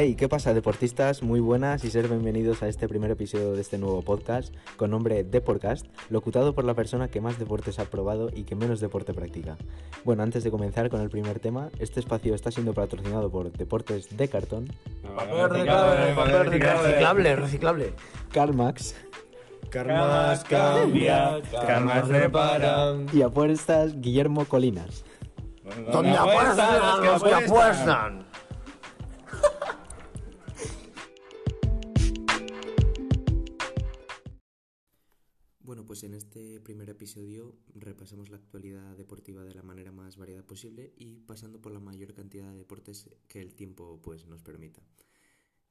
Hey, ¿qué pasa, deportistas? Muy buenas y ser bienvenidos a este primer episodio de este nuevo podcast con nombre de Podcast, locutado por la persona que más deportes ha probado y que menos deporte practica. Bueno, antes de comenzar con el primer tema, este espacio está siendo patrocinado por Deportes de Cartón, Papel reciclable, papel reciclable, reciclable. CarMax Karmas cambia, karmas reparan. y apuestas Guillermo Colinas. ¿Dónde apuestan los que apuestan? Pues en este primer episodio repasamos la actualidad deportiva de la manera más variada posible y pasando por la mayor cantidad de deportes que el tiempo pues nos permita.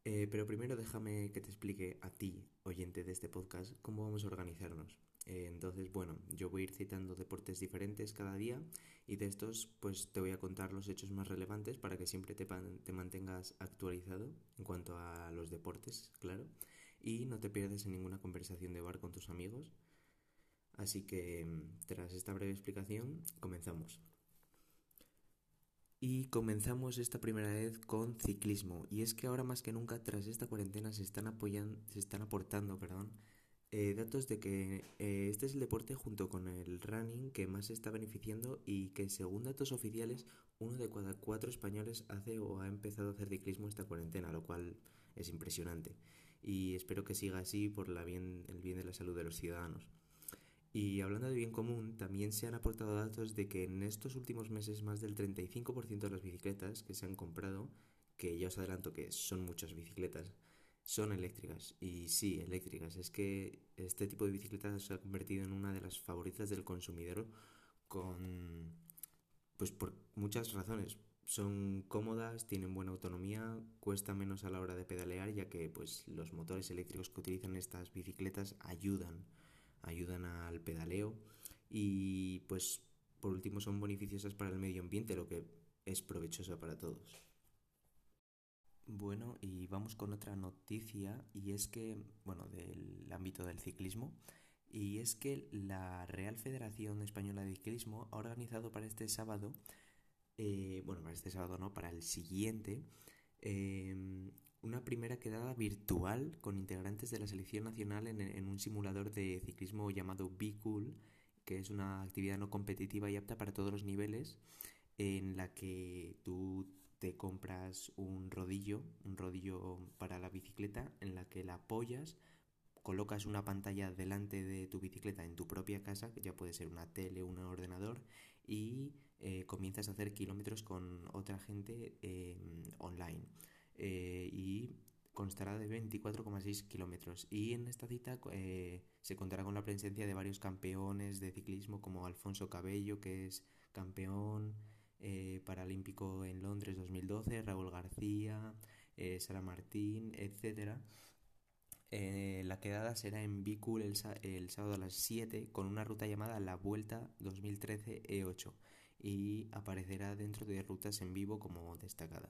Eh, pero primero déjame que te explique a ti, oyente de este podcast, cómo vamos a organizarnos. Eh, entonces, bueno, yo voy a ir citando deportes diferentes cada día y de estos pues te voy a contar los hechos más relevantes para que siempre te, te mantengas actualizado en cuanto a los deportes, claro, y no te pierdas en ninguna conversación de bar con tus amigos. Así que, mm, tras esta breve explicación, comenzamos. Y comenzamos esta primera vez con ciclismo. Y es que ahora más que nunca, tras esta cuarentena, se están apoyando, se están aportando, perdón, eh, datos de que eh, este es el deporte junto con el running que más se está beneficiando y que según datos oficiales, uno de cada cuatro españoles hace o ha empezado a hacer ciclismo esta cuarentena, lo cual es impresionante. Y espero que siga así por la bien, el bien de la salud de los ciudadanos. Y hablando de bien común, también se han aportado datos de que en estos últimos meses más del 35% de las bicicletas que se han comprado, que ya os adelanto que son muchas bicicletas, son eléctricas. Y sí, eléctricas. Es que este tipo de bicicletas se ha convertido en una de las favoritas del consumidor con... pues por muchas razones. Son cómodas, tienen buena autonomía, cuesta menos a la hora de pedalear, ya que pues los motores eléctricos que utilizan estas bicicletas ayudan ayudan al pedaleo y pues por último son beneficiosas para el medio ambiente, lo que es provechoso para todos. Bueno, y vamos con otra noticia y es que, bueno, del ámbito del ciclismo, y es que la Real Federación Española de Ciclismo ha organizado para este sábado, eh, bueno, para este sábado no, para el siguiente, eh, una primera quedada virtual con integrantes de la selección nacional en, un simulador de ciclismo llamado Be Cool, que es una actividad no competitiva y apta para todos los niveles, en la que tú te compras un rodillo, un rodillo para la bicicleta, en la que la apoyas, colocas una pantalla delante de tu bicicleta en tu propia casa, que ya puede ser una tele, un ordenador, y eh, comienzas a hacer kilómetros con otra gente eh, online eh, y constará de 24,6 kilómetros. Y en esta cita eh, se contará con la presencia de varios campeones de ciclismo como Alfonso Cabello, que es campeón eh, paralímpico en Londres 2012, Raúl García, Sara Martín. Eh, la quedada será en Bicul el, el sábado a las 7 con una ruta llamada La Vuelta 2013 E8 y aparecerá dentro de rutas en vivo como destacada.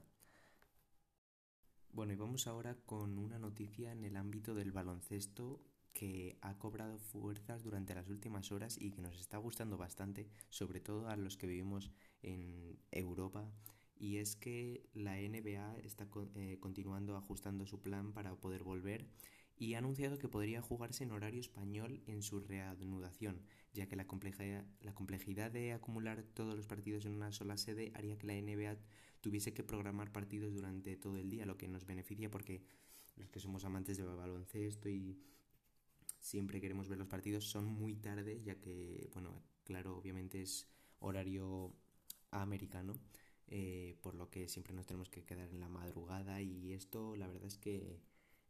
Bueno, y vamos ahora con una noticia en el ámbito del baloncesto que ha cobrado fuerzas durante las últimas horas y que nos está gustando bastante, sobre todo a los que vivimos en Europa. Y es que la NBA está eh, continuando ajustando su plan para poder volver y ha anunciado que podría jugarse en horario español en su reanudación, ya que la complejidad, la complejidad de acumular todos los partidos en una sola sede haría que la NBA tuviese que programar partidos durante todo el día, lo que nos beneficia porque los que somos amantes del baloncesto y siempre queremos ver los partidos son muy tarde, ya que, bueno, claro, obviamente es horario americano, eh, por lo que siempre nos tenemos que quedar en la madrugada y esto la verdad es que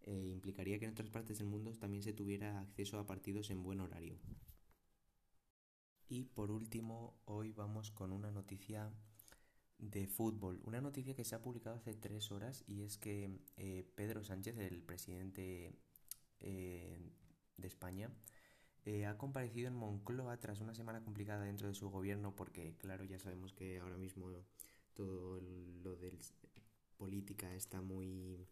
eh, implicaría que en otras partes del mundo también se tuviera acceso a partidos en buen horario. Y por último, hoy vamos con una noticia de fútbol. Una noticia que se ha publicado hace tres horas y es que eh, Pedro Sánchez, el presidente eh, de España, ha comparecido en Moncloa tras una semana complicada dentro de su gobierno porque, claro, ya sabemos que ahora mismo todo lo de política está muy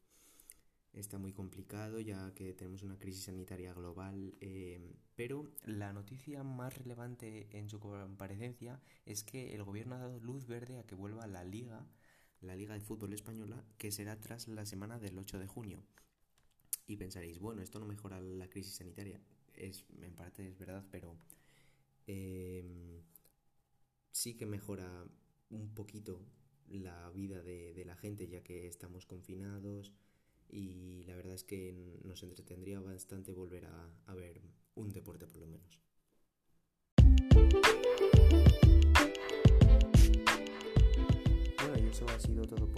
está muy complicado ya que tenemos una crisis sanitaria global, eh, pero la noticia más relevante en su comparecencia es que el gobierno ha dado luz verde a que vuelva la liga la Liga de Fútbol Española, que será tras la semana del 8 de junio. Y pensaréis, bueno, esto no mejora la crisis sanitaria. Es, en parte es verdad, pero em, sí que mejora un poquito la vida de, de la gente, ya que estamos confinados y la verdad es que nos entretendría bastante volver a, ver un deporte por lo menos. Bueno, y eso ha sido todo